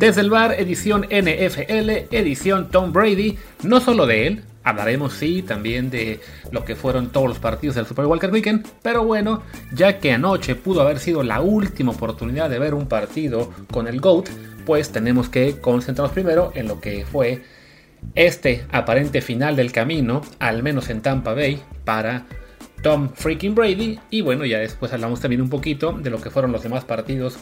Desde el bar, edición NFL, edición Tom Brady, no solo de él, Hablaremos sí también de lo que fueron todos los partidos del Super Walker Weekend, pero bueno, ya que anoche pudo haber sido la última oportunidad de ver un partido con el GOAT, pues tenemos que concentrarnos primero en lo que fue este aparente final del camino, al menos en Tampa Bay, para Tom freaking Brady. Y bueno, ya después hablamos también un poquito de lo que fueron los demás partidos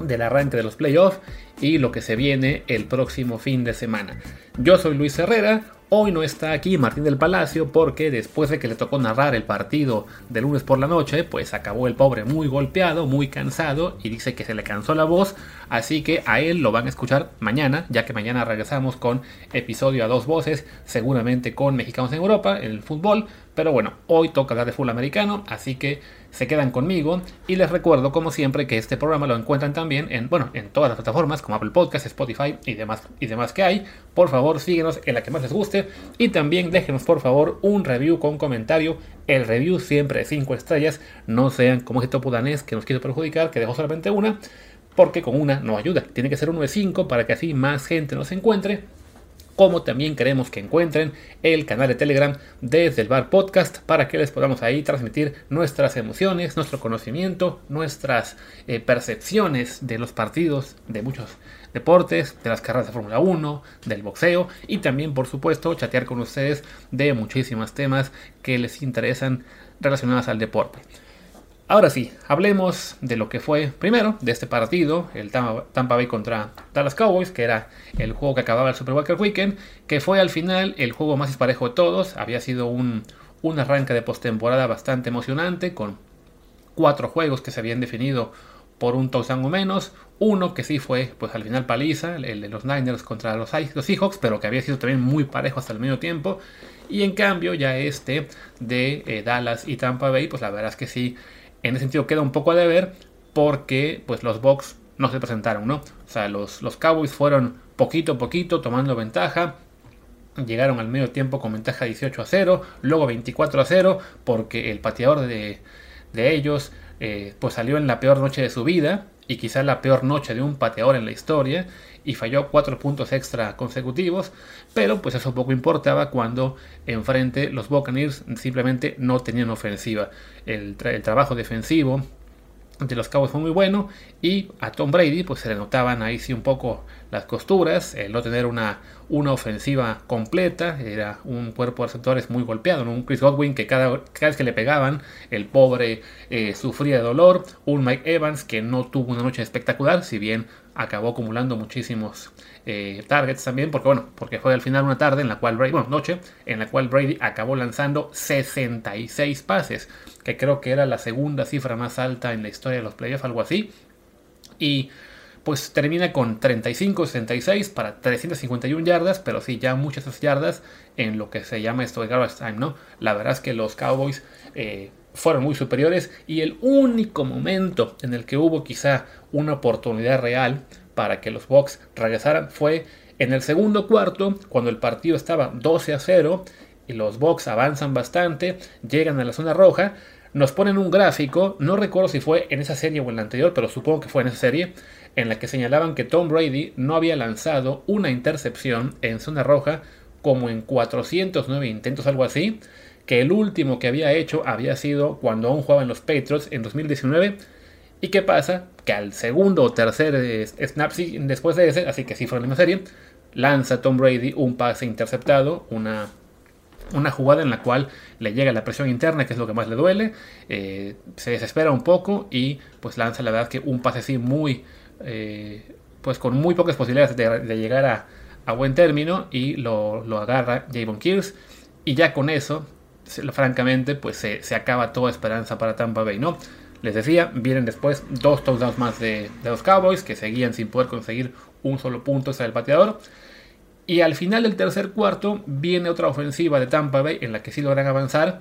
del arranque de los playoffs y lo que se viene el próximo fin de semana. Yo soy Luis Herrera, Hoy no está aquí Martín del Palacio porque después de que le tocó narrar el partido de lunes por la noche, pues acabó el pobre muy golpeado, muy cansado y dice que se le cansó la voz, así que a él lo van a escuchar mañana, ya que mañana regresamos con episodio a dos voces, seguramente con mexicanos en Europa, en el fútbol, pero bueno, hoy toca hablar de fútbol americano, así que se quedan conmigo y les recuerdo como siempre que este programa lo encuentran también en, bueno, en todas las plataformas como Apple Podcasts, Spotify y demás, y demás que hay. Por favor, síguenos en la que más les guste y también déjenos por favor un review con comentario. El review siempre de 5 estrellas, no sean como este topo danés que nos quiso perjudicar, que dejó solamente una, porque con una no ayuda. Tiene que ser uno de 5 para que así más gente nos encuentre como también queremos que encuentren el canal de Telegram desde el Bar Podcast para que les podamos ahí transmitir nuestras emociones, nuestro conocimiento, nuestras eh, percepciones de los partidos de muchos deportes, de las carreras de Fórmula 1, del boxeo y también por supuesto chatear con ustedes de muchísimos temas que les interesan relacionados al deporte. Ahora sí, hablemos de lo que fue primero de este partido, el Tampa Bay contra Dallas Cowboys, que era el juego que acababa el Super Walker Weekend, que fue al final el juego más disparejo de todos. Había sido un, un arranque de postemporada bastante emocionante, con cuatro juegos que se habían definido por un touchdown o menos. Uno que sí fue, pues al final paliza, el de los Niners contra los, los Seahawks, pero que había sido también muy parejo hasta el medio tiempo. Y en cambio, ya este de eh, Dallas y Tampa Bay, pues la verdad es que sí en ese sentido queda un poco a deber porque pues los Bucks no se presentaron, ¿no? O sea, los, los Cowboys fueron poquito a poquito tomando ventaja. Llegaron al medio tiempo con ventaja 18 a 0, luego 24 a 0, porque el pateador de, ellos eh, pues salió en la peor noche de su vida y quizá la peor noche de un pateador en la historia y falló cuatro puntos extra consecutivos, pero pues eso poco importaba cuando enfrente los Buccaneers simplemente no tenían ofensiva. El, el trabajo defensivo de los Cowboys fue muy bueno y a Tom Brady pues se le notaban ahí sí un poco las costuras, el no tener una, una ofensiva completa, era un cuerpo de receptores muy golpeado, un Chris Godwin que cada, vez que le pegaban el pobre eh, sufría de dolor, un Mike Evans que no tuvo una noche espectacular, si bien acabó acumulando muchísimos eh, targets también, porque bueno, porque fue al final una tarde en la cual Brady, bueno, noche, en la cual Brady acabó lanzando 66 pases, que creo que era la segunda cifra más alta en la historia de los playoffs, algo así. Y pues termina con 35-66 para 351 yardas, pero sí, ya muchas esas yardas en lo que se llama esto de garbage time, ¿no? La verdad es que los Cowboys eh, fueron muy superiores y el único momento en el que hubo quizá una oportunidad real para que los Bucks regresaran fue en el segundo cuarto, cuando el partido estaba 12 a 0 y los Bucks avanzan bastante, llegan a la zona roja, nos ponen un gráfico, no recuerdo si fue en esa serie o en la anterior, pero supongo que fue en esa serie, en la que señalaban que Tom Brady no había lanzado una intercepción en zona roja como en 409 intentos, algo así, que el último que había hecho había sido cuando aún jugaba en los Patriots en 2019. ¿Y qué pasa? Que al segundo o tercer eh, snap después de ese, así que sí fue en la misma serie, lanza Tom Brady un pase interceptado, una, una jugada en la cual le llega la presión interna, que es lo que más le duele, eh, se desespera un poco y pues lanza la verdad que un pase así muy, eh, pues con muy pocas posibilidades de, llegar a, a, buen término y lo, lo agarra Javon Kears y ya con eso francamente, pues se, acaba toda esperanza para Tampa Bay, ¿no? Les decía, vienen después dos touchdowns más de, los Cowboys que seguían sin poder conseguir un solo punto hacia el pateador. Y al final del tercer cuarto viene otra ofensiva de Tampa Bay en la que sí logran avanzar.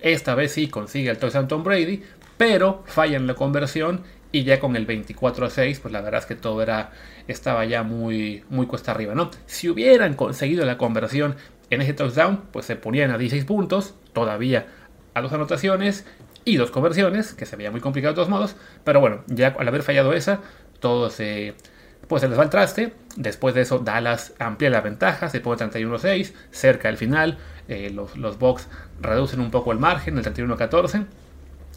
Esta vez sí consigue el touchdown Tom Brady, pero fallan la conversión y ya con el 24 a 6, pues la verdad es que todo era estaba ya muy muy cuesta arriba, ¿no? Si hubieran conseguido la conversión en ese touchdown, pues se ponían a 16 puntos, todavía a dos anotaciones y dos conversiones, que se veía muy complicado de todos modos, pero bueno, ya al haber fallado esa, todo se, pues se les va el traste. Después de eso, Dallas amplía la ventaja, se pone 31-6, cerca del final. Eh, los, los Bucks reducen un poco el margen, el 31-14.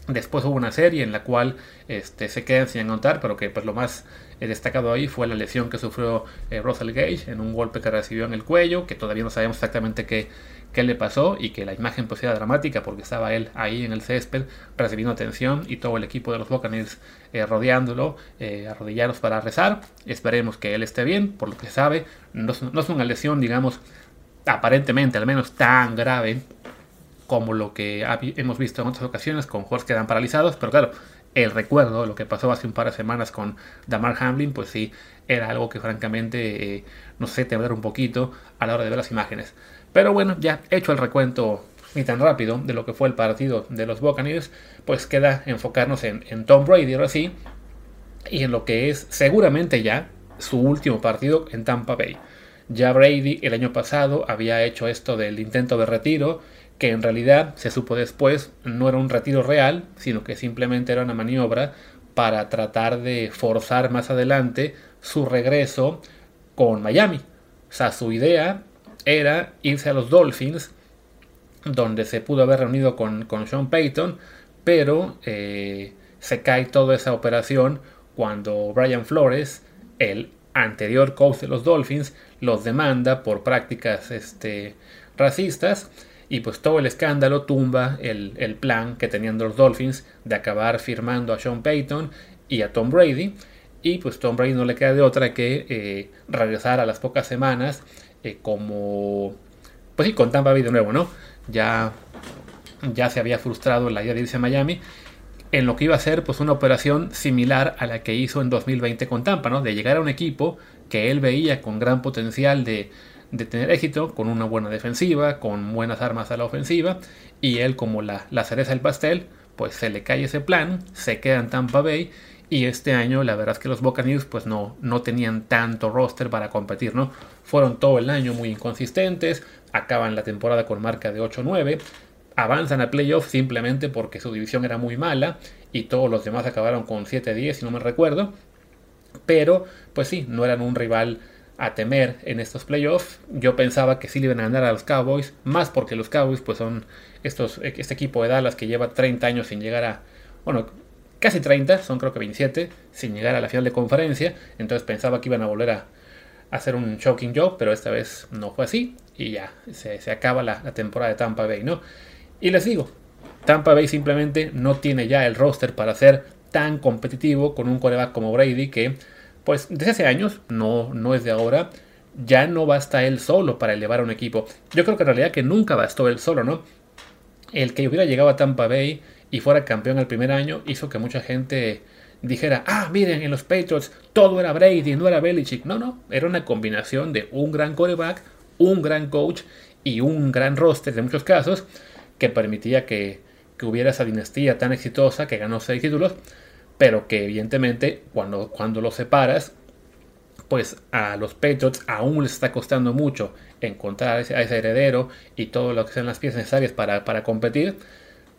Después hubo una serie en la cual este, se quedan sin anotar, pero que pues lo más eh, destacado ahí fue la lesión que sufrió eh, Russell Gage en un golpe que recibió en el cuello, que todavía no sabemos exactamente qué, qué le pasó y que la imagen pues era dramática porque estaba él ahí en el césped recibiendo atención y todo el equipo de los Buccaneers eh, rodeándolo, arrodillados para rezar. Esperemos que él esté bien, por lo que sabe, no, no es una lesión digamos aparentemente al menos tan grave como lo que hemos visto en otras ocasiones con jugadores que quedan paralizados, pero claro, el recuerdo lo que pasó hace un par de semanas con Damar Hamlin, pues sí, era algo que francamente, eh, no sé, temblar un poquito a la hora de ver las imágenes. Pero bueno, ya hecho el recuento ni tan rápido de lo que fue el partido de los Buccaneers, pues queda enfocarnos en, en Tom Brady ahora sí, y en lo que es seguramente ya su último partido en Tampa Bay. Ya Brady el año pasado había hecho esto del intento de retiro que en realidad se supo después no era un retiro real, sino que simplemente era una maniobra para tratar de forzar más adelante su regreso con Miami. O sea, su idea era irse a los Dolphins, donde se pudo haber reunido con, con Sean Payton, pero eh, se cae toda esa operación cuando Brian Flores, el anterior coach de los Dolphins, los demanda por prácticas este, racistas y pues todo el escándalo tumba el, plan que tenían los Dolphins de acabar firmando a Sean Payton y a Tom Brady. Y pues Tom Brady no le queda de otra que eh, regresar a las pocas semanas eh, como... Pues sí, con Tampa Bay de nuevo, ¿no? Ya, ya se había frustrado la idea de irse a Miami en lo que iba a ser pues una operación similar a la que hizo en 2020 con Tampa, ¿no? De llegar a un equipo que él veía con gran potencial de de tener éxito con una buena defensiva, con buenas armas a la ofensiva, y él como la, cereza del pastel, pues se le cae ese plan, se queda en Tampa Bay, y este año la verdad es que los Buccaneers pues no, no tenían tanto roster para competir, ¿no? Fueron todo el año muy inconsistentes, acaban la temporada con marca de 8-9, avanzan a playoffs simplemente porque su división era muy mala y todos los demás acabaron con 7-10 si no me recuerdo, pero pues sí, no eran un rival a temer en estos playoffs. Yo pensaba que sí le iban a ganar a los Cowboys, más porque los Cowboys pues son estos, este equipo de Dallas que lleva 30 años sin llegar a, bueno, casi 30, son creo que 27, sin llegar a la final de conferencia. Entonces pensaba que iban a volver a, hacer un shocking job, pero esta vez no fue así y ya se, acaba la, la, temporada de Tampa Bay, ¿no? Y les digo, Tampa Bay simplemente no tiene ya el roster para ser tan competitivo con un coreback como Brady que pues desde hace años, no, no es de ahora, ya no basta él solo para elevar a un equipo. Yo creo que en realidad que nunca bastó él solo, ¿no? El que hubiera llegado a Tampa Bay y fuera campeón el primer año hizo que mucha gente dijera, ah, miren, en los Patriots todo era Brady, no era Belichick. No, no, era una combinación de un gran quarterback, un gran coach y un gran roster en muchos casos que permitía que, que hubiera esa dinastía tan exitosa que ganó seis títulos pero que evidentemente cuando, cuando lo separas, pues a los Patriots aún les está costando mucho encontrar a ese, heredero y todo lo que sean las piezas necesarias para, para, competir.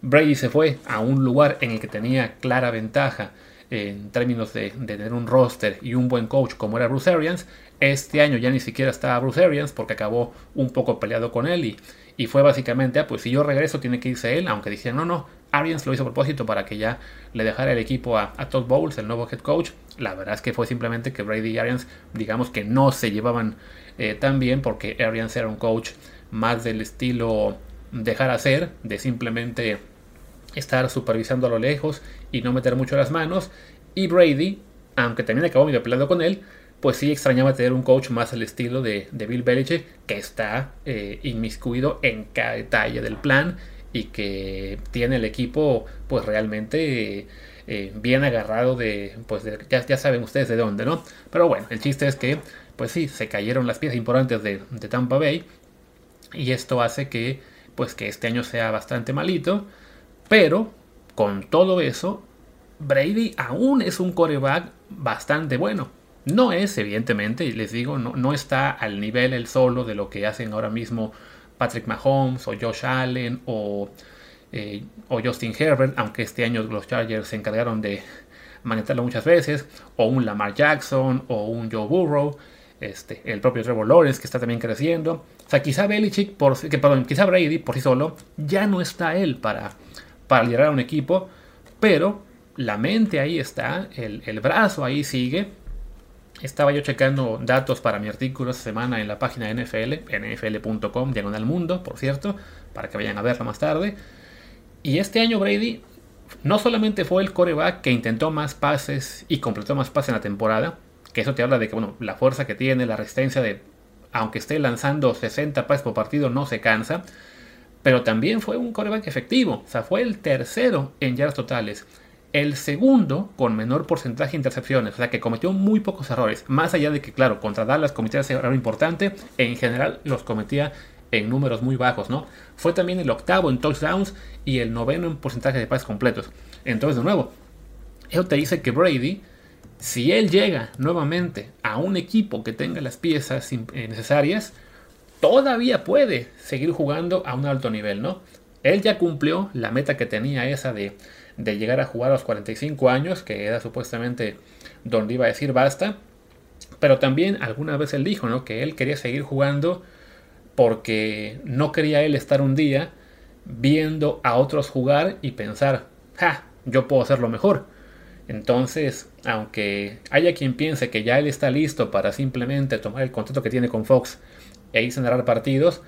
Brady se fue a un lugar en el que tenía clara ventaja en términos de, tener un roster y un buen coach como era Bruce Arians. Este año ya ni siquiera estaba Bruce Arians porque acabó un poco peleado con él y, y fue básicamente, ah, pues si yo regreso tiene que irse él, aunque decían, no, no, Arians lo hizo a propósito para que ya le dejara el equipo a, Todd Bowles, el nuevo head coach. La verdad es que fue simplemente que Brady y Arians, digamos que no se llevaban eh, tan bien porque Arians era un coach más del estilo dejar hacer, de simplemente estar supervisando a lo lejos y no meter mucho las manos. Y Brady, aunque también acabó medio peleado con él, pues sí extrañaba tener un coach más al estilo de, Bill Belichick, que está eh, inmiscuido en cada detalle del plan y que tiene el equipo pues realmente eh, bien agarrado de, pues ya, saben ustedes de dónde, ¿no? Pero bueno, el chiste es que pues sí, se cayeron las piezas importantes de, Tampa Bay y esto hace que pues que este año sea bastante malito, pero con todo eso, Brady aún es un coreback bastante bueno. No es, evidentemente, les digo, no, no está al nivel el solo de lo que hacen ahora mismo Patrick Mahomes o Josh Allen o, eh, o Justin Herbert, aunque este año los Chargers se encargaron de manejarlo muchas veces, o un Lamar Jackson, o un Joe Burrow, este, el propio Trevor Lawrence que está también creciendo. O sea, quizá Belichick, por, que, perdón, quizá Brady por sí solo, ya no está él para, para liderar un equipo, pero la mente ahí está, el, el brazo ahí sigue. Estaba yo checando datos para mi artículo esta semana en la página de NFL, nfl.com, diagonal mundo, por cierto, para que vayan a verlo más tarde. Y este año Brady no solamente fue el coreback que intentó más pases y completó más pases en la temporada, que eso te habla de que bueno, la fuerza que tiene, la resistencia de, aunque esté lanzando 60 pases por partido, no se cansa, pero también fue un coreback efectivo, o sea, fue el tercero en yardas totales. El segundo con menor porcentaje de intercepciones, o sea que cometió muy pocos errores. Más allá de que, claro, contra Dallas cometía ese error importante, en general los cometía en números muy bajos, ¿no? Fue también el octavo en touchdowns y el noveno en porcentaje de pases completos. Entonces, de nuevo, eso te dice que Brady, si él llega nuevamente a un equipo que tenga las piezas eh, necesarias, todavía puede seguir jugando a un alto nivel, ¿no? Él ya cumplió la meta que tenía esa de, de llegar a jugar a los 45 años, que era supuestamente donde iba a decir basta. Pero también alguna vez él dijo, ¿no? Que él quería seguir jugando porque no quería él estar un día viendo a otros jugar y pensar, ja, yo puedo hacerlo mejor. Entonces, aunque haya quien piense que ya él está listo para simplemente tomar el contrato que tiene con Fox e irse a narrar partidos,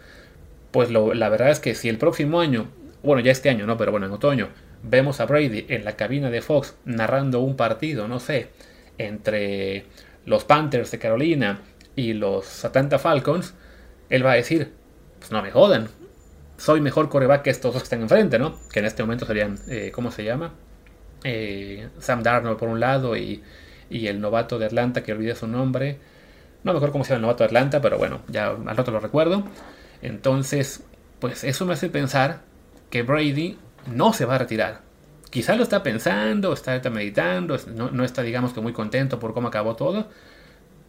pues la verdad es que si el próximo año, bueno, ya este año, no, pero bueno, en otoño, vemos a Brady en la cabina de Fox narrando un partido, no sé, entre los Panthers de Carolina y los Atlanta Falcons, él va a decir, pues no me jodan, soy mejor coreback que estos dos que están enfrente, ¿no? Que en este momento serían, eh, ¿cómo se llama? Eh, Sam Darnold por un lado y, el novato de Atlanta, que olvidé su nombre. No me acuerdo cómo se llama el novato de Atlanta, pero bueno, ya al rato lo recuerdo. Entonces, pues eso me hace pensar que Brady no se va a retirar. Quizá lo está pensando, está, meditando, no, no, está digamos que muy contento por cómo acabó todo,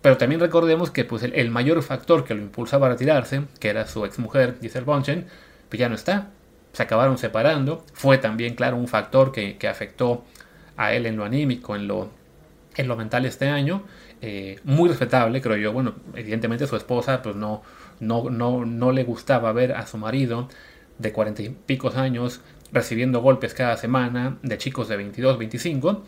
pero también recordemos que pues, el, mayor factor que lo impulsaba a retirarse, que era su exmujer Giselle Bonchen, pues ya no está. Se acabaron separando. Fue también, claro, un factor que, afectó a él en lo anímico, en lo, en lo mental este año. Eh, muy respetable, creo yo. Bueno, evidentemente su esposa pues no, no, no, no le gustaba ver a su marido de cuarenta y picos años recibiendo golpes cada semana de chicos de 22, 25.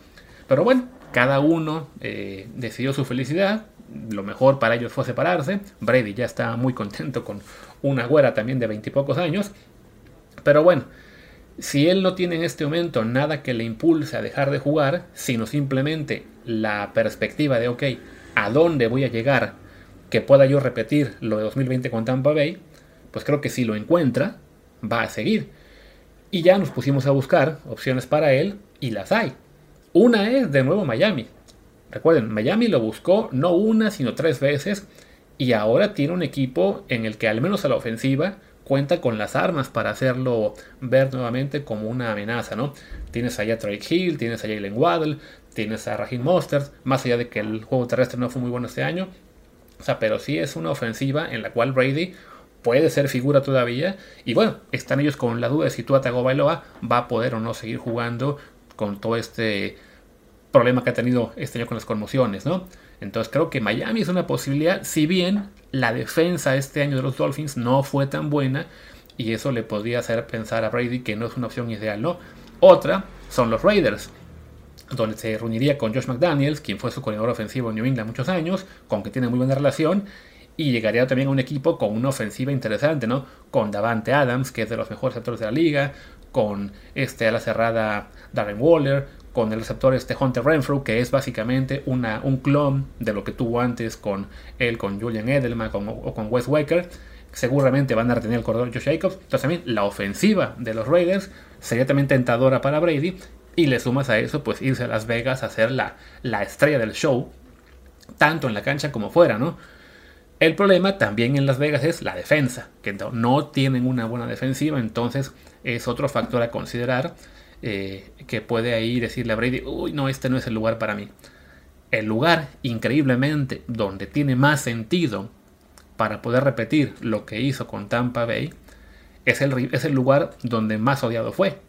Pero bueno, cada uno eh, decidió su felicidad lo mejor para ellos fue separarse. Brady ya está muy contento con una güera también de veintipocos años. Pero bueno, si él no tiene en este momento nada que le impulse a dejar de jugar, sino simplemente la perspectiva de, ok, ¿a dónde voy a llegar que pueda yo repetir lo de 2020 con Tampa Bay? Pues creo que si lo encuentra, va a seguir. Y ya nos pusimos a buscar opciones para él y las hay. Una es de nuevo Miami. Recuerden, Miami lo buscó no una, sino tres veces y ahora tiene un equipo en el que al menos a la ofensiva cuenta con las armas para hacerlo ver nuevamente como una amenaza, ¿no? Tienes allá a Trey Hill, tienes a Jalen Waddle, tienes a Raheem Mostert, más allá de que el juego terrestre no fue muy bueno este año, o sea, pero sí es una ofensiva en la cual Brady puede ser figura todavía y bueno, están ellos con la duda de si Tua Tagovailoa va a poder o no seguir jugando con todo este problema que ha tenido este año con las conmociones, ¿no? Entonces creo que Miami es una posibilidad, si bien la defensa este año de los Dolphins no fue tan buena y eso le podría hacer pensar a Brady que no es una opción ideal, ¿no? Otra son los Raiders, donde se reuniría con Josh McDaniels, quien fue su coordinador ofensivo en New England muchos años, con que tiene muy buena relación, y llegaría también a un equipo con una ofensiva interesante, ¿no? Con Davante Adams, que es de los mejores actores de la liga, con este a la cerrada Darren Waller, con el receptor este Hunter Renfrew, que es básicamente una, un clon de lo que tuvo antes con él, con Julian Edelman o con Wes Waker. Seguramente van a retener el corredor Josh Jacobs. Entonces también la ofensiva de los Raiders sería también tentadora para Brady. Y le sumas a eso, pues irse a Las Vegas a ser la, la estrella del show, tanto en la cancha como fuera, ¿no? El problema también en Las Vegas es la defensa, que no tienen una buena defensiva, entonces es otro factor a considerar eh, que puede ahí decirle a Brady, uy, no, este no es el lugar para mí. El lugar, increíblemente, donde tiene más sentido para poder repetir lo que hizo con Tampa Bay, es el, es el lugar donde más odiado fue,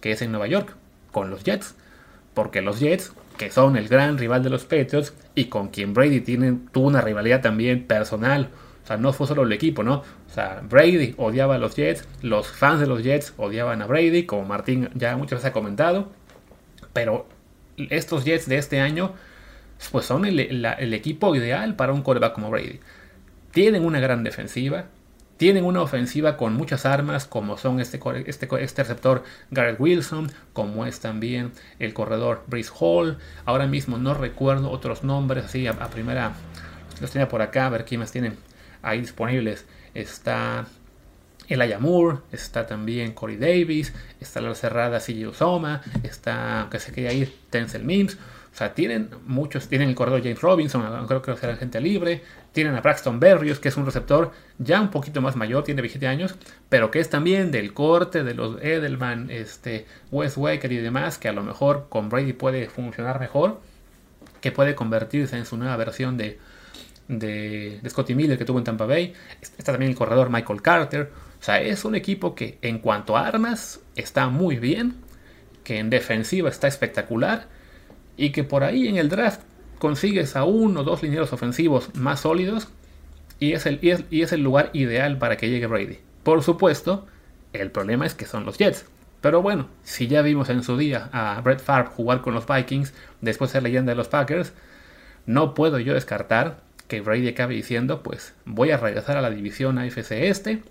que es en Nueva York, con los Jets. Porque los Jets que son el gran rival de los Patriots y con quien Brady tiene, tuvo una rivalidad también personal. O sea, no fue solo el equipo, ¿no? O sea, Brady odiaba a los Jets, los fans de los Jets odiaban a Brady, como Martín ya muchas veces ha comentado. Pero estos Jets de este año, pues son el, equipo ideal para un quarterback como Brady. Tienen una gran defensiva, tienen una ofensiva con muchas armas, como son este, este, este receptor Garrett Wilson, como es también el corredor Brice Hall. Ahora mismo no recuerdo otros nombres, así a, primera los tenía por acá, a ver quién más tienen ahí disponibles. Está el Moore, está también Corey Davis, está la cerrada CJ Usoma, está, que se quería ir, Tencel Mims. O sea, tienen muchos, tienen el corredor James Robinson, creo que será gente libre, tienen a Braxton Berrios, que es un receptor ya un poquito más mayor, tiene 27 años, pero que es también del corte de los Edelman, este, Wes Waker y demás, que a lo mejor con Brady puede funcionar mejor, que puede convertirse en su nueva versión de, de, Scotty Miller que tuvo en Tampa Bay. Está también el corredor Michael Carter. O sea, es un equipo que en cuanto a armas está muy bien, que en defensiva está espectacular y que por ahí en el draft consigues a uno o dos linieros ofensivos más sólidos y es, el, y es, el lugar ideal para que llegue Brady. Por supuesto, el problema es que son los Jets. Pero bueno, si ya vimos en su día a Brett Favre jugar con los Vikings, después ser leyenda de los Packers, no puedo yo descartar que Brady acabe diciendo, pues voy a regresar a la división AFC este,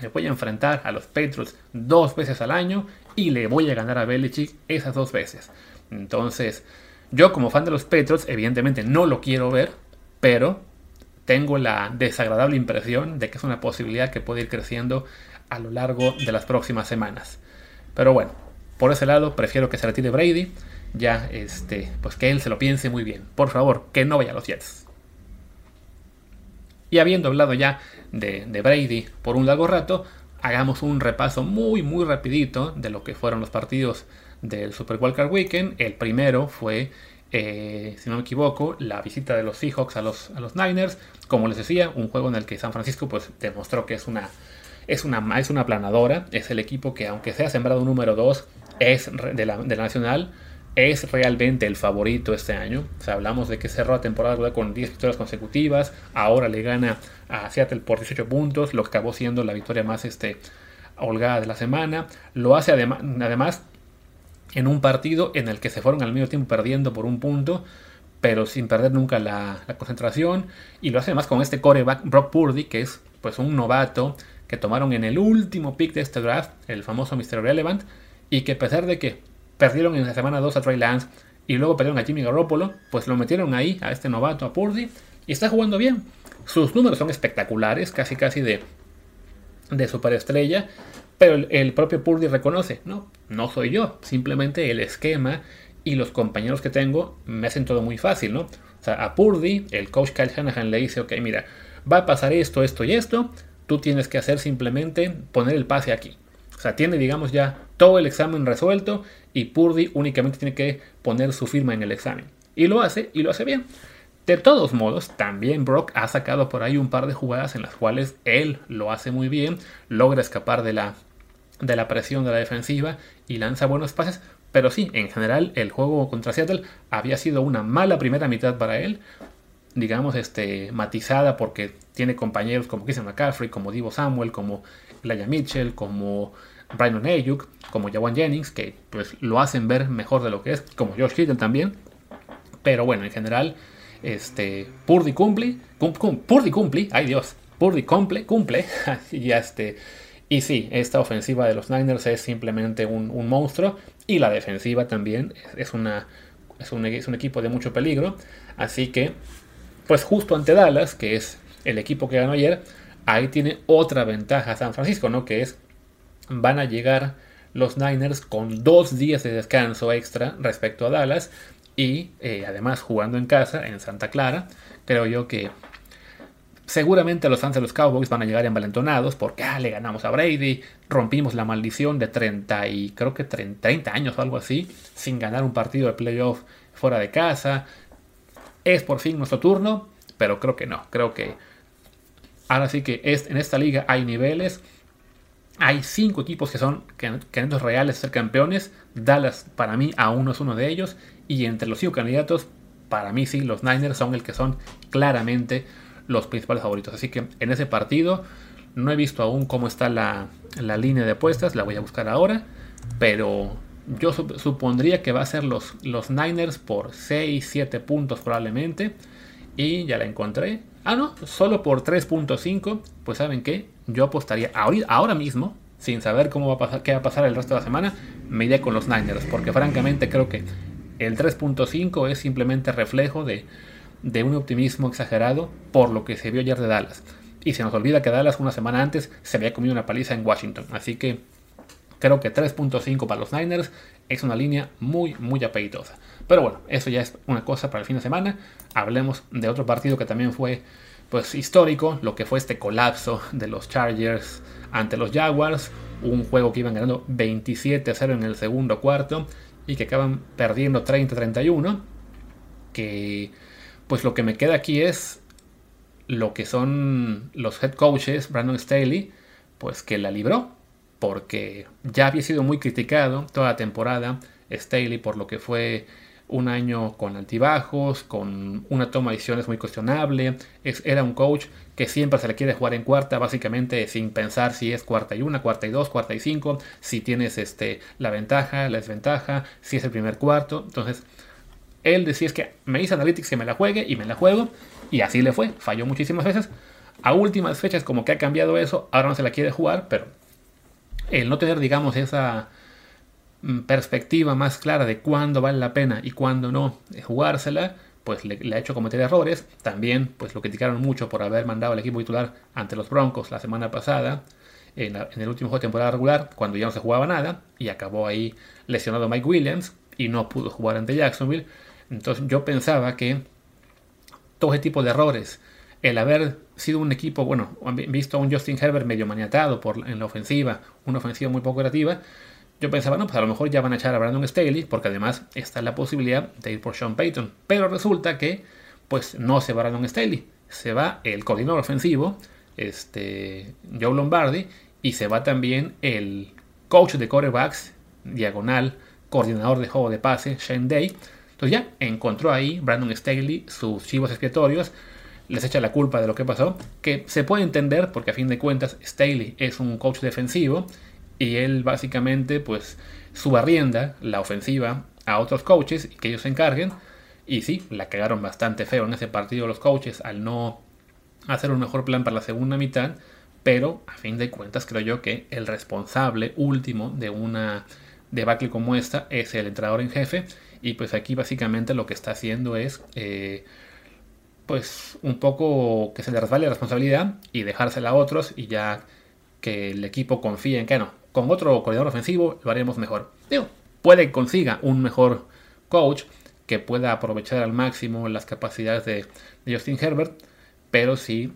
me voy a enfrentar a los Patriots dos veces al año y le voy a ganar a Belichick esas dos veces. Entonces, yo como fan de los Patriots, evidentemente no lo quiero ver, pero tengo la desagradable impresión de que es una posibilidad que puede ir creciendo a lo largo de las próximas semanas. Pero bueno, por ese lado prefiero que se retire Brady, ya este, pues que él se lo piense muy bien. Por favor, que no vaya a los Jets. Y habiendo hablado ya de, de Brady por un largo rato, hagamos un repaso muy muy rapidito de lo que fueron los partidos del Super Wildcard Weekend. El primero fue, eh, si no me equivoco, la visita de los Seahawks a los, a los Niners. Como les decía, un juego en el que San Francisco pues, demostró que es una, es una, es una planadora. Es el equipo que, aunque sea sembrado número 2, es de la, de la Nacional es realmente el favorito este año. Hablamos de que cerró la temporada con 10 victorias consecutivas, ahora le gana a Seattle por 18 puntos, lo que acabó siendo la victoria más este, holgada de la semana. Lo hace además en un partido en el que se fueron al medio tiempo perdiendo por un punto, pero sin perder nunca la, concentración. Y lo hace además con este coreback Brock Purdy, que es pues un novato que tomaron en el último pick de este draft, el famoso Mr. Relevant, y que a pesar de que perdieron en la semana 2 a Trey Lance y luego perdieron a Jimmy Garoppolo, pues lo metieron ahí a este novato, a Purdy, y está jugando bien. Sus números son espectaculares, casi casi de, de superestrella. Pero el, propio Purdy reconoce, no, no soy yo, simplemente el esquema y los compañeros que tengo me hacen todo muy fácil, ¿no? O sea, a Purdy, el coach Kyle Shanahan le dice, ok, mira, va a pasar esto, esto y esto, tú tienes que hacer simplemente poner el pase aquí. O sea, tiene, digamos, ya todo el examen resuelto y Purdy únicamente tiene que poner su firma en el examen. Y lo hace, y lo hace bien. De todos modos, también Brock ha sacado por ahí un par de jugadas en las cuales él lo hace muy bien, logra escapar de la de la presión de la defensiva y lanza buenos pases. Pero sí, en general el juego contra Seattle había sido una mala primera mitad para él. Digamos, este, matizada porque tiene compañeros como Christian McCaffrey, como Divo Samuel, como Elijah Mitchell, como Brian Ayuk, como Jawan Jennings, que pues lo hacen ver mejor de lo que es, como Josh Kittle también. Pero bueno, en general, este, Purdy cumple, Purdy cumple, ay Dios, Purdy cumple, cumple, y este, y sí, esta ofensiva de los Niners es simplemente un, monstruo y la defensiva también es, una, es, un, es un equipo de mucho peligro. Así que, pues justo ante Dallas, que es el equipo que ganó ayer, ahí tiene otra ventaja San Francisco, ¿no? Que es, van a llegar los Niners con dos días de descanso extra respecto a Dallas y eh, además jugando en casa, en Santa Clara, creo yo que Seguramente los fans de los Cowboys van a llegar envalentonados porque ah, le ganamos a Brady, rompimos la maldición de 30 y creo que 30, años o algo así, sin ganar un partido de playoff fuera de casa. Es por fin nuestro turno, pero creo que no. Creo que ahora sí que es, en esta liga hay niveles hay cinco equipos que son candidatos reales ser campeones. Dallas para mí aún no es uno de ellos. Y entre los cinco candidatos, para mí sí, los Niners son el que son claramente los principales favoritos. Así que en ese partido no he visto aún cómo está la, línea de apuestas, la voy a buscar ahora. Pero yo supondría que va a ser los, los Niners por 6, 7 puntos probablemente. Y ya la encontré. Ah, no, solo por 3.5. Pues saben qué, yo apostaría ahora mismo, sin saber cómo va a pasar, qué va a pasar el resto de la semana, me iré con los Niners. Porque francamente creo que el 3.5 es simplemente reflejo de, de un optimismo exagerado por lo que se vio ayer de Dallas. Y se nos olvida que Dallas una semana antes se había comido una paliza en Washington. Así que creo que 3.5 para los Niners es una línea muy, muy apetitosa. Pero bueno, eso ya es una cosa para el fin de semana. Hablemos de otro partido que también fue pues histórico, lo que fue este colapso de los Chargers ante los Jaguars. Un juego que iban ganando 27-0 en el segundo cuarto y que acaban perdiendo 30-31. Que pues lo que me queda aquí es lo que son los head coaches, Brandon Staley, pues que la libró, porque ya había sido muy criticado toda la temporada Staley por lo que fue un año con altibajos, con una toma de decisiones muy cuestionable. era un coach que siempre se le quiere jugar en cuarta, básicamente sin pensar si es cuarta y una, cuarta y dos, cuarta y cinco, si tienes este, la ventaja, la desventaja, si es el primer cuarto. Entonces, él decía es que me hice Analytics que me la juegue y me la juego. Y así le fue. Falló muchísimas veces. A últimas fechas como que ha cambiado eso. Ahora no se la quiere jugar, pero el no tener, digamos, esa mm, perspectiva más clara de cuándo vale la pena y cuándo no jugársela, pues le, ha hecho cometer errores. También, pues lo criticaron mucho por haber mandado al equipo titular ante los Broncos la semana pasada, en, en, el último juego de temporada regular, cuando ya no se jugaba nada, y acabó ahí lesionado Mike Williams y no pudo jugar ante Jacksonville. Entonces yo pensaba que todo ese tipo de errores, el haber sido un equipo, bueno, visto a un Justin Herbert medio maniatado por, en la ofensiva, una ofensiva muy poco creativa, yo pensaba, no, pues a lo mejor ya van a echar a Brandon Staley, porque además está la posibilidad de ir por Sean Payton. Pero resulta que, pues no se va Brandon Staley, se va el coordinador ofensivo, este, Joe Lombardi, y se va también el coach de quarterbacks, diagonal, coordinador de juego de pase, Shane Day. Entonces ya encontró ahí Brandon Staley sus chivos expiatorios, les echa la culpa de lo que pasó, que se puede entender porque a fin de cuentas Staley es un coach defensivo y él básicamente pues subarrienda la ofensiva a otros coaches y que ellos se encarguen. Y sí, la cagaron bastante feo en ese partido los coaches al no hacer un mejor plan para la segunda mitad, pero a fin de cuentas creo yo que el responsable último de una debacle como esta es el entrenador en jefe y pues aquí básicamente lo que está haciendo es eh, pues un poco que se le resbale la responsabilidad y dejársela a otros y ya que el equipo confíe en que no, con otro coordinador ofensivo lo haremos mejor. Digo, puede que consiga un mejor coach que pueda aprovechar al máximo las capacidades de, de Justin Herbert, pero sí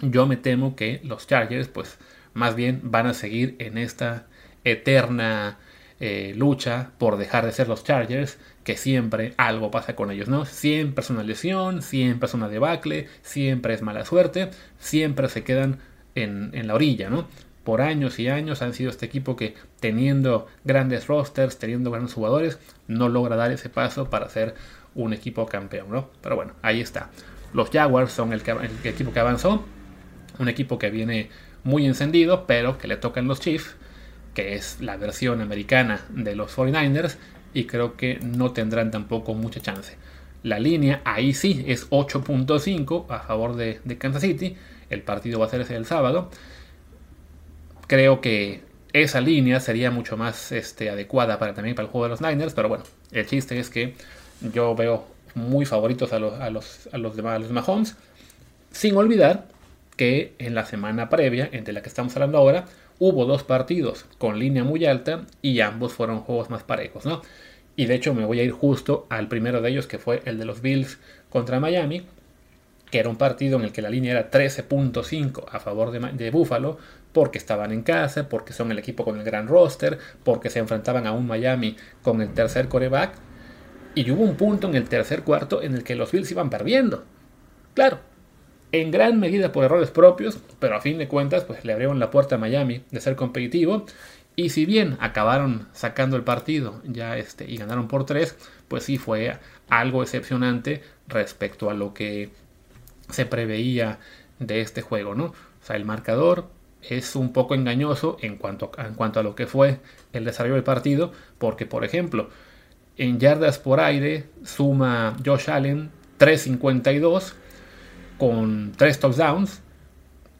yo me temo que los Chargers pues más bien van a seguir en esta eterna eh, lucha por dejar de ser los Chargers, que siempre algo pasa con ellos, ¿no? Siempre es una lesión, siempre es una debacle, siempre es mala suerte, siempre se quedan en, la orilla, ¿no? Por años y años han sido este equipo que teniendo grandes rosters, teniendo grandes jugadores, no logra dar ese paso para ser un equipo campeón, ¿no? Pero bueno, ahí está. Los Jaguars son el, el equipo que avanzó, un equipo que viene muy encendido, pero que le tocan los Chiefs que es la versión americana de los 49ers, y creo que no tendrán tampoco mucha chance. La línea ahí sí es 8.5 a favor de, Kansas City. El partido va a ser ese el sábado. Creo que esa línea sería mucho más este, adecuada para también para el juego de los Niners, pero bueno, el chiste es que yo veo muy favoritos a los, a los, a los, demás, a los Mahomes, sin olvidar que en la semana previa, entre la que estamos hablando ahora, hubo dos partidos con línea muy alta y ambos fueron juegos más parejos, ¿no? Y de hecho me voy a ir justo al primero de ellos que fue el de los Bills contra Miami, que era un partido en el que la línea era 13.5 a favor de, Buffalo, porque estaban en casa, porque son el equipo con el gran roster, porque se enfrentaban a un Miami con el tercer coreback. Y hubo un punto en el tercer cuarto en el que los Bills iban perdiendo. Claro, en gran medida por errores propios, pero a fin de cuentas pues le abrieron la puerta a Miami de ser competitivo y si bien acabaron sacando el partido ya este y ganaron por tres, pues sí fue algo excepcionante respecto a lo que se preveía de este juego, ¿no? O sea, el marcador es un poco engañoso en cuanto, en cuanto a lo que fue el desarrollo del partido, porque por ejemplo, en yardas por aire suma Josh Allen 3.52 con 3 touchdowns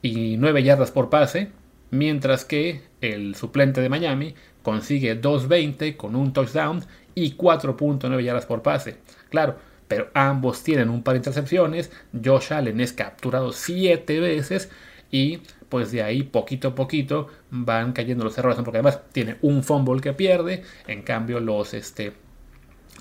y 9 yardas por pase, mientras que el suplente de Miami consigue 2.20 con un touchdown y 4.9 yardas por pase. Claro, pero ambos tienen un par de intercepciones. Josh Allen es capturado 7 veces y pues de ahí poquito a poquito van cayendo los errores, porque además tiene un fumble que pierde, en cambio los, este,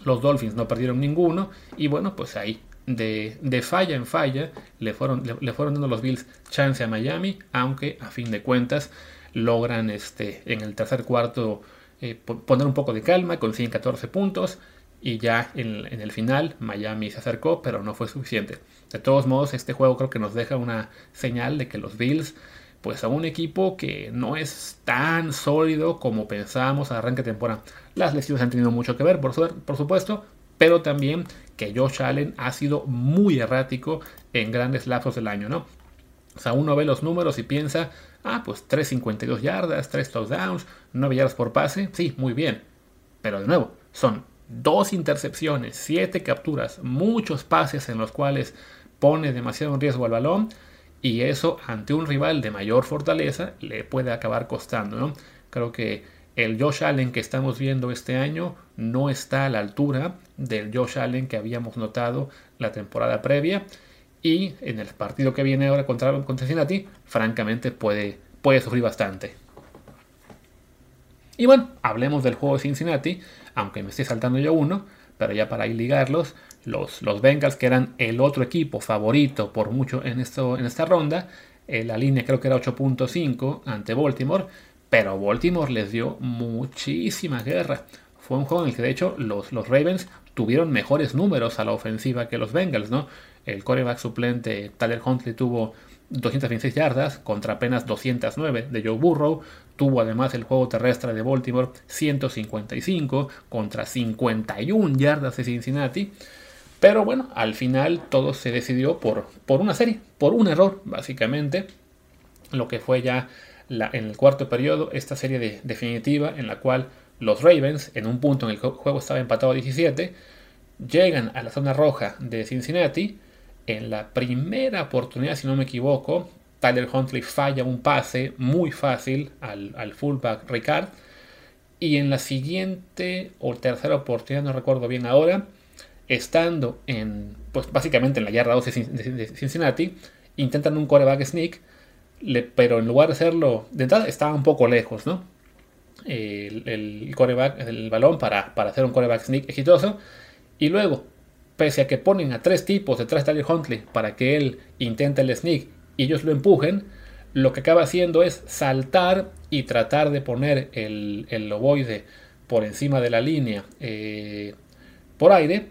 los Dolphins no perdieron ninguno y bueno, pues ahí de, falla en falla le fueron, le, fueron dando los Bills chance a Miami, aunque a fin de cuentas logran este, en el tercer cuarto eh, poner un poco de calma, consiguen 14 puntos y ya en, el final Miami se acercó, pero no fue suficiente. De todos modos, este juego creo que nos deja una señal de que los Bills, pues a un equipo que no es tan sólido como pensábamos a arranque de temporada. Las lesiones han tenido mucho que ver, por supuesto, pero también que Josh Allen ha sido muy errático en grandes lapsos del año, ¿no? O sea, uno ve los números y piensa, ah, pues 3.52 yardas, 3 touchdowns, 9 yardas por pase, sí, muy bien. Pero de nuevo, son dos intercepciones, siete capturas, muchos pases en los cuales pone demasiado en riesgo al balón y eso ante un rival de mayor fortaleza le puede acabar costando. ¿no? Creo que el Josh Allen que estamos viendo este año no está a la altura del Josh Allen que habíamos notado la temporada previa y en el partido que viene ahora contra, contra Cincinnati, francamente puede, puede sufrir bastante. Y bueno, hablemos del juego de Cincinnati, aunque me esté saltando yo uno, pero ya para ir ligarlos, los, los Bengals, que eran el otro equipo favorito por mucho en, esto, en esta ronda, eh, la línea creo que era 8.5 ante Baltimore, pero Baltimore les dio muchísima guerra. Fue un juego en el que de hecho los, los Ravens tuvieron mejores números a la ofensiva que los Bengals, ¿no? El coreback suplente Tyler Huntley tuvo 226 yardas contra apenas 209 de Joe Burrow. Tuvo además el juego terrestre de Baltimore 155 contra 51 yardas de Cincinnati. Pero bueno, al final todo se decidió por, por una serie, por un error, básicamente. Lo que fue ya en el cuarto periodo, esta serie definitiva en la cual los Ravens, en un punto en el juego estaba empatado a 17, llegan a la zona roja de Cincinnati. En la primera oportunidad, si no me equivoco, Tyler Huntley falla un pase muy fácil al, al fullback Ricard. Y en la siguiente o tercera oportunidad, no recuerdo bien ahora, estando en, pues básicamente en la yarda 12 de Cincinnati, intentan un coreback sneak, pero en lugar de hacerlo, de entrada estaba un poco lejos, ¿no? El, el coreback, el balón para, para hacer un coreback sneak exitoso. Y luego, pese a que ponen a tres tipos detrás de Tyler Huntley para que él intente el sneak y ellos lo empujen, lo que acaba haciendo es saltar y tratar de poner el, el loboide por encima de la línea eh, por aire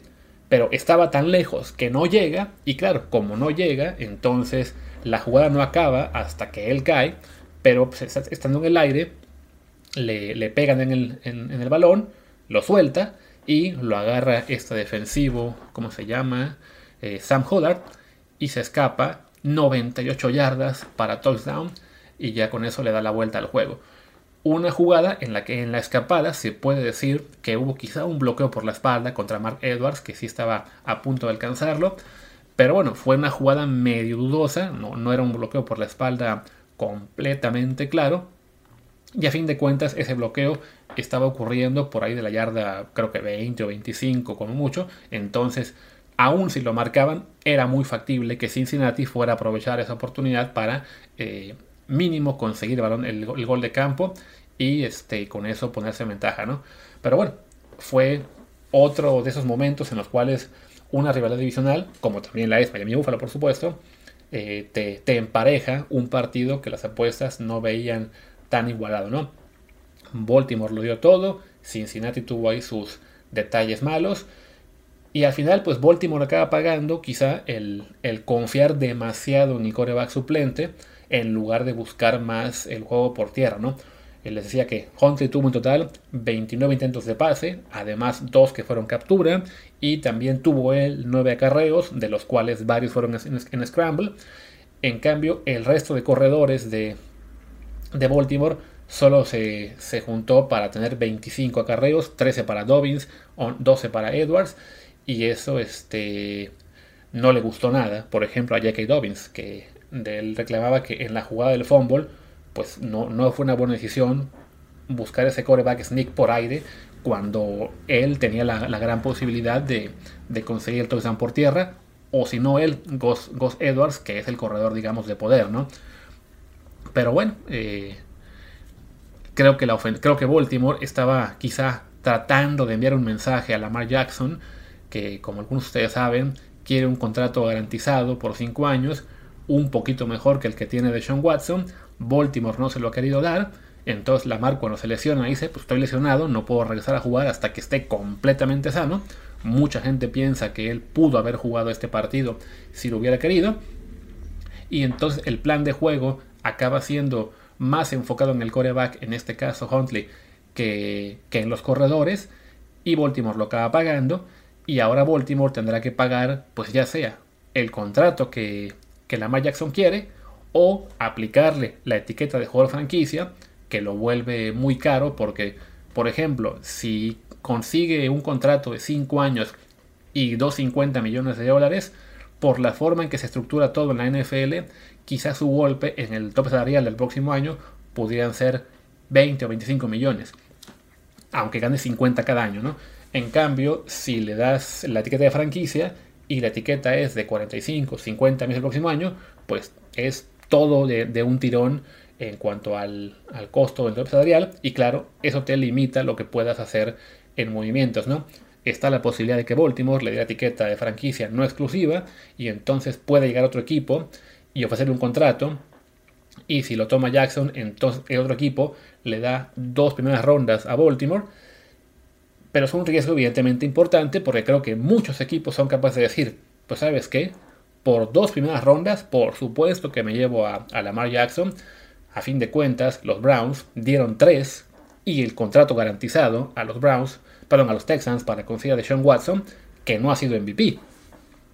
pero estaba tan lejos que no llega, y claro, como no llega, entonces la jugada no acaba hasta que él cae, pero pues, estando en el aire, le, pegan en el, balón, lo suelta y lo agarra este defensivo, ¿cómo se llama? Eh, Sam Hollard, y se escapa 98 yardas para touchdown, y ya con eso le da la vuelta al juego una jugada en la que en la escapada se puede decir que hubo quizá un bloqueo por la espalda contra Mark Edwards, que sí estaba a punto de alcanzarlo. Pero bueno, fue una jugada medio dudosa, no, no era un bloqueo por la espalda completamente claro. Y a fin de cuentas ese bloqueo estaba ocurriendo por ahí de la yarda creo que 20 o 25 como mucho. Entonces, aún si lo marcaban, era muy factible que Cincinnati fuera a aprovechar esa oportunidad para eh, mínimo conseguir el, balón, el, gol de campo y este, con eso ponerse en ventaja, ¿no? Pero bueno, fue otro de esos momentos en los cuales una rivalidad divisional, como también la es Miami Buffalo, por supuesto, eh, te, te, empareja un partido que las apuestas no veían tan igualado, ¿no? Baltimore lo dio todo, Cincinnati tuvo ahí sus detalles malos, Y al final, pues Baltimore acaba pagando quizá el, el confiar demasiado en el coreback suplente en lugar de buscar más el juego por tierra, ¿no? Les decía que Huntley tuvo en total 29 intentos de pase, además dos que fueron captura, y también tuvo él 9 acarreos, de los cuales varios fueron en, scramble. En cambio, el resto de corredores de, de Baltimore solo se, se, juntó para tener 25 acarreos, 13 para Dobbins, 12 para Edwards, y eso este, no le gustó nada, por ejemplo, a J.K. Dobbins, que él reclamaba que en la jugada del fumble pues no, no fue una buena decisión buscar ese coreback sneak por aire cuando él tenía la, gran posibilidad de, conseguir el touchdown por tierra, o si no él, Gus, Edwards, que es el corredor, digamos, de poder, ¿no? Pero bueno, eh, creo, que la creo que Baltimore estaba quizá tratando de enviar un mensaje a Lamar Jackson, que como algunos de ustedes saben, quiere un contrato garantizado por 5 años, un poquito mejor que el que tiene de Sean Watson, Baltimore no se lo ha querido dar. Entonces Lamar cuando se lesiona dice, pues estoy lesionado, no puedo regresar a jugar hasta que esté completamente sano. Mucha gente piensa que él pudo haber jugado este partido si lo hubiera querido. Y entonces el plan de juego acaba siendo más enfocado en el coreback, en este caso Huntley, que, que en los corredores. Y Baltimore lo acaba pagando. Y ahora Baltimore tendrá que pagar, pues ya sea el contrato que, que Lamar Jackson quiere o aplicarle la etiqueta de jugador franquicia, que lo vuelve muy caro porque, por ejemplo, si consigue un contrato de 5 años y 250 millones de dólares, por la forma en que se estructura todo en la NFL, quizás su golpe en el top salarial del próximo año pudieran ser 20 o 25 millones, aunque gane 50 cada año, ¿no? En cambio, si le das la etiqueta de franquicia y la etiqueta es de 45, 50 millones el próximo año, pues es todo de, un tirón en cuanto al, costo del salarial y claro, eso te limita lo que puedas hacer en movimientos, ¿no? Está la posibilidad de que Baltimore le dé la etiqueta de franquicia no exclusiva y entonces puede llegar otro equipo y ofrecerle un contrato y si lo toma Jackson, entonces el otro equipo le da dos primeras rondas a Baltimore. Pero es un riesgo evidentemente importante porque creo que muchos equipos son capaces de decir, pues sabes qué, por dos primeras rondas, por supuesto que me llevo a, Lamar Jackson. A fin de cuentas, los Browns dieron tres y el contrato garantizado a los Browns, perdón, a los Texans para conseguir a Sean Watson, que no ha sido MVP.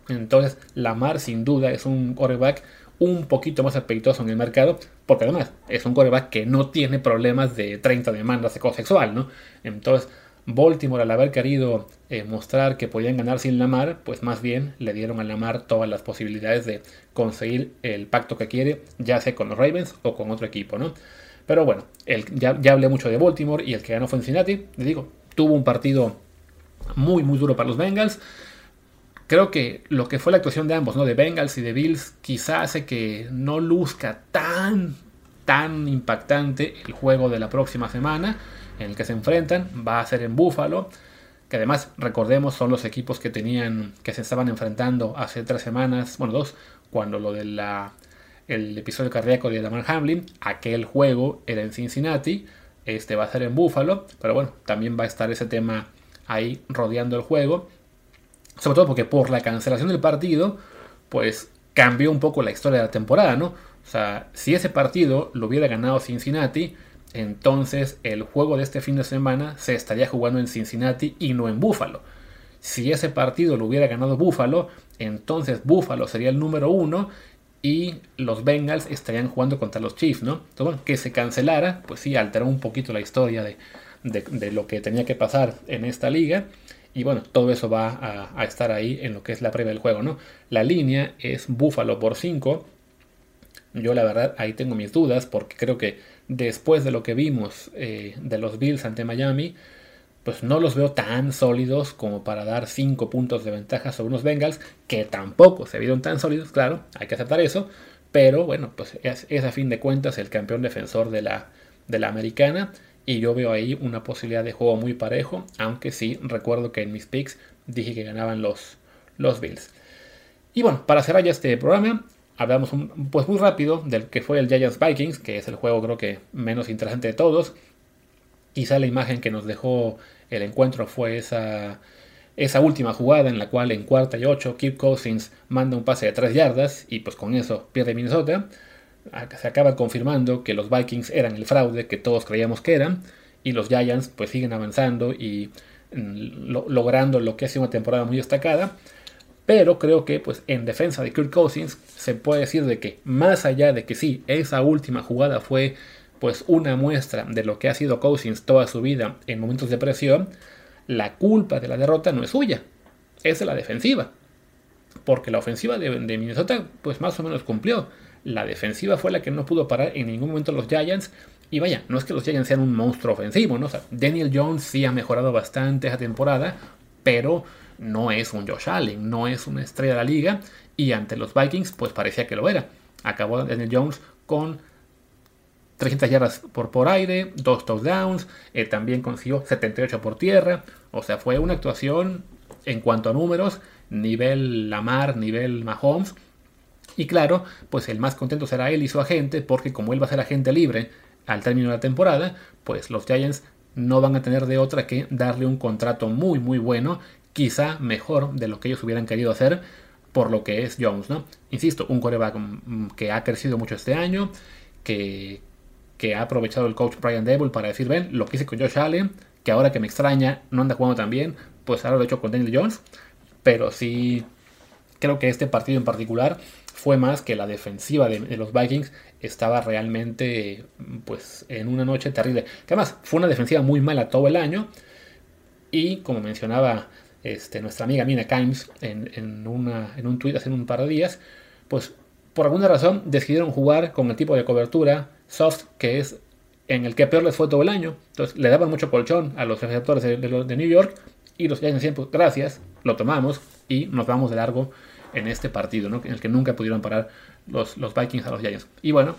Entonces, Lamar sin duda es un quarterback un poquito más apetitoso en el mercado, porque además es un quarterback que no tiene problemas de 30 demandas de sexual, ¿no? Entonces, Baltimore, al haber querido eh, mostrar que podían ganar sin Lamar, pues más bien le dieron a Lamar todas las posibilidades de conseguir el pacto que quiere, ya sea con los Ravens o con otro equipo, ¿no? Pero bueno, el, ya, hablé mucho de Baltimore y el que ganó fue Cincinnati, les digo, tuvo un partido muy, muy duro para los Bengals. Creo que lo que fue la actuación de ambos, ¿no? De Bengals y de Bills, quizá hace que no luzca tan, tan impactante el juego de la próxima semana en el que se enfrentan va a ser en Buffalo, que además recordemos son los equipos que tenían que se estaban enfrentando hace tres semanas, bueno dos, cuando lo del el episodio cardíaco de Damar Hamlin, aquel juego era en Cincinnati, este va a ser en Buffalo, pero bueno, también va a estar ese tema ahí rodeando el juego, sobre todo porque por la cancelación del partido, pues cambió un poco la historia de la temporada, ¿no? O sea, si ese partido lo hubiera ganado Cincinnati, entonces el juego de este fin de semana se estaría jugando en Cincinnati y no en Buffalo. Si ese partido lo hubiera ganado Buffalo, entonces Buffalo sería el número uno y los Bengals estarían jugando contra los Chiefs, ¿no? Entonces, bueno, que se cancelara, pues sí, alteró un poquito la historia de, lo que tenía que pasar en esta liga. Y bueno, todo eso va a, a, estar ahí en lo que es la previa del juego, ¿no? La línea es Buffalo por 5. Yo la verdad ahí tengo mis dudas porque creo que después de lo que vimos eh, de los Bills ante Miami, pues no los veo tan sólidos como para dar 5 puntos de ventaja sobre unos Bengals, que tampoco se vieron tan sólidos, claro, hay que aceptar eso, pero bueno, pues es, a fin de cuentas el campeón defensor de la, de la americana, y yo veo ahí una posibilidad de juego muy parejo, aunque sí, recuerdo que en mis picks dije que ganaban los, los Bills. Y bueno, para cerrar ya este programa, hablamos pues muy rápido del que fue el Giants Vikings, que es el juego creo que menos interesante de todos. Quizá la imagen que nos dejó el encuentro fue esa, esa última jugada en la cual en cuarta y ocho Kirk Cousins manda un pase de 3 yardas y pues con eso pierde Minnesota, se acaba confirmando que los Vikings eran el fraude que todos creíamos que eran y los Giants pues siguen avanzando y mm, logrando lo que ha sido una temporada muy destacada. Pero creo que pues en defensa de Kirk Cousins se puede decir de que más allá de que sí, esa última jugada fue pues una muestra de lo que ha sido Cousins toda su vida en momentos de presión, la culpa de la derrota no es suya, es de la defensiva. Porque la ofensiva de, Minnesota pues más o menos cumplió. La defensiva fue la que no pudo parar en ningún momento los Giants. Y vaya, no es que los Giants sean un monstruo ofensivo, ¿no? Daniel Jones sí ha mejorado bastante esa temporada, pero no es un Josh Allen, no es una estrella de la liga. Y ante los Vikings, pues parecía que lo era. Acabó Daniel Jones con 300 yardas por, por aire, dos touchdowns, eh, también consiguió 78 por tierra, o sea, fue una actuación en cuanto a números, nivel Lamar, nivel Mahomes, y claro, pues el más contento será él y su agente, porque como él va a ser agente libre al término de la temporada, pues los Giants no van a tener de otra que darle un contrato muy muy bueno, quizá mejor de lo que ellos hubieran querido hacer por lo que es Jones, ¿no? Insisto, un coreback mm, que ha crecido mucho este año, que, que ha aprovechado el coach Brian Dable para decir, ven, lo que hice con Josh Allen, que ahora que me extraña no anda jugando tan bien, pues ahora lo he hecho con Daniel Jones. Pero sí, creo que este partido en particular fue más que la defensiva de, los Vikings estaba realmente pues en una noche terrible. Que además fue una defensiva muy mala todo el año. Y como mencionaba este, nuestra amiga Mina Kimes en, en, un tweet hace un par de días, pues por alguna razón decidieron jugar con el tipo de cobertura soft que es en el que peor les fue todo el año. Entonces le daban mucho colchón a los receptores de, New York y los Giants decían, pues gracias, lo tomamos y nos vamos de largo en este partido, en el que nunca pudieron parar los, los Vikings a los Giants. Y bueno,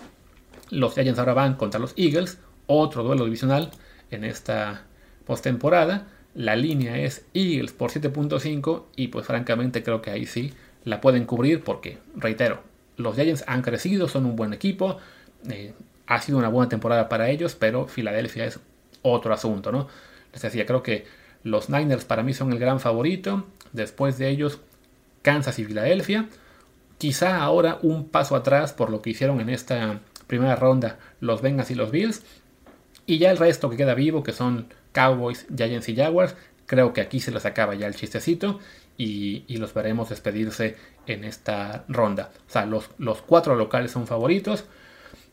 los Giants ahora van contra los Eagles, otro duelo divisional en esta postemporada. La línea es Eagles por 7.5 y pues francamente creo que ahí sí la pueden cubrir porque, reitero, los Giants han crecido, son un buen equipo, eh, ha sido una buena temporada para ellos, pero Filadelfia es otro asunto, ¿no? Les decía, creo que los Niners para mí son el gran favorito, después de ellos Kansas y Filadelfia, quizá ahora un paso atrás por lo que hicieron en esta primera ronda los Bengals y los Bills, y ya el resto que queda vivo, que son Cowboys, Giants y Jaguars, creo que aquí se les acaba ya el chistecito y, los veremos despedirse en esta ronda. O sea, los, los cuatro locales son favoritos.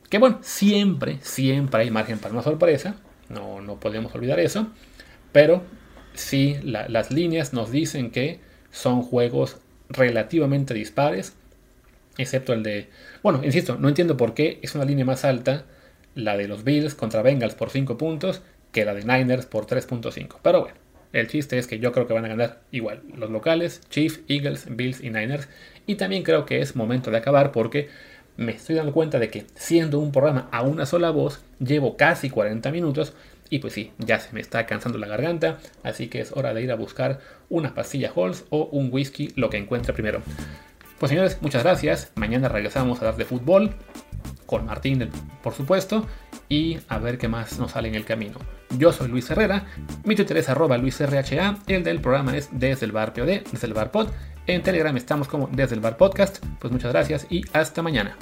Que bueno, siempre, siempre hay margen para una sorpresa. No, no podemos olvidar eso. Pero sí, las líneas nos dicen que son juegos relativamente dispares. Excepto el de... Bueno, insisto, no entiendo por qué es una línea más alta la de los Bills contra Bengals por 5 puntos que la de Niners por 3.5. Pero bueno, el chiste es que yo creo que van a ganar igual los locales, Chiefs, Eagles, Bills y Niners. Y también creo que es momento de acabar porque me estoy dando cuenta de que siendo un programa a una sola voz, llevo casi 40 minutos y pues sí, ya se me está cansando la garganta, así que es hora de ir a buscar una pastilla Halls o un whisky, lo que encuentre primero. Pues señores, muchas gracias. Mañana regresamos a hablar de fútbol con Martín, por supuesto, y a ver qué más nos sale en el camino. Yo soy Luis Herrera, mi Twitter es arroba LuisRHA, el del programa es desde el bar POD, desde el bar pod. En Telegram estamos como desde el bar podcast. Pues muchas gracias y hasta mañana.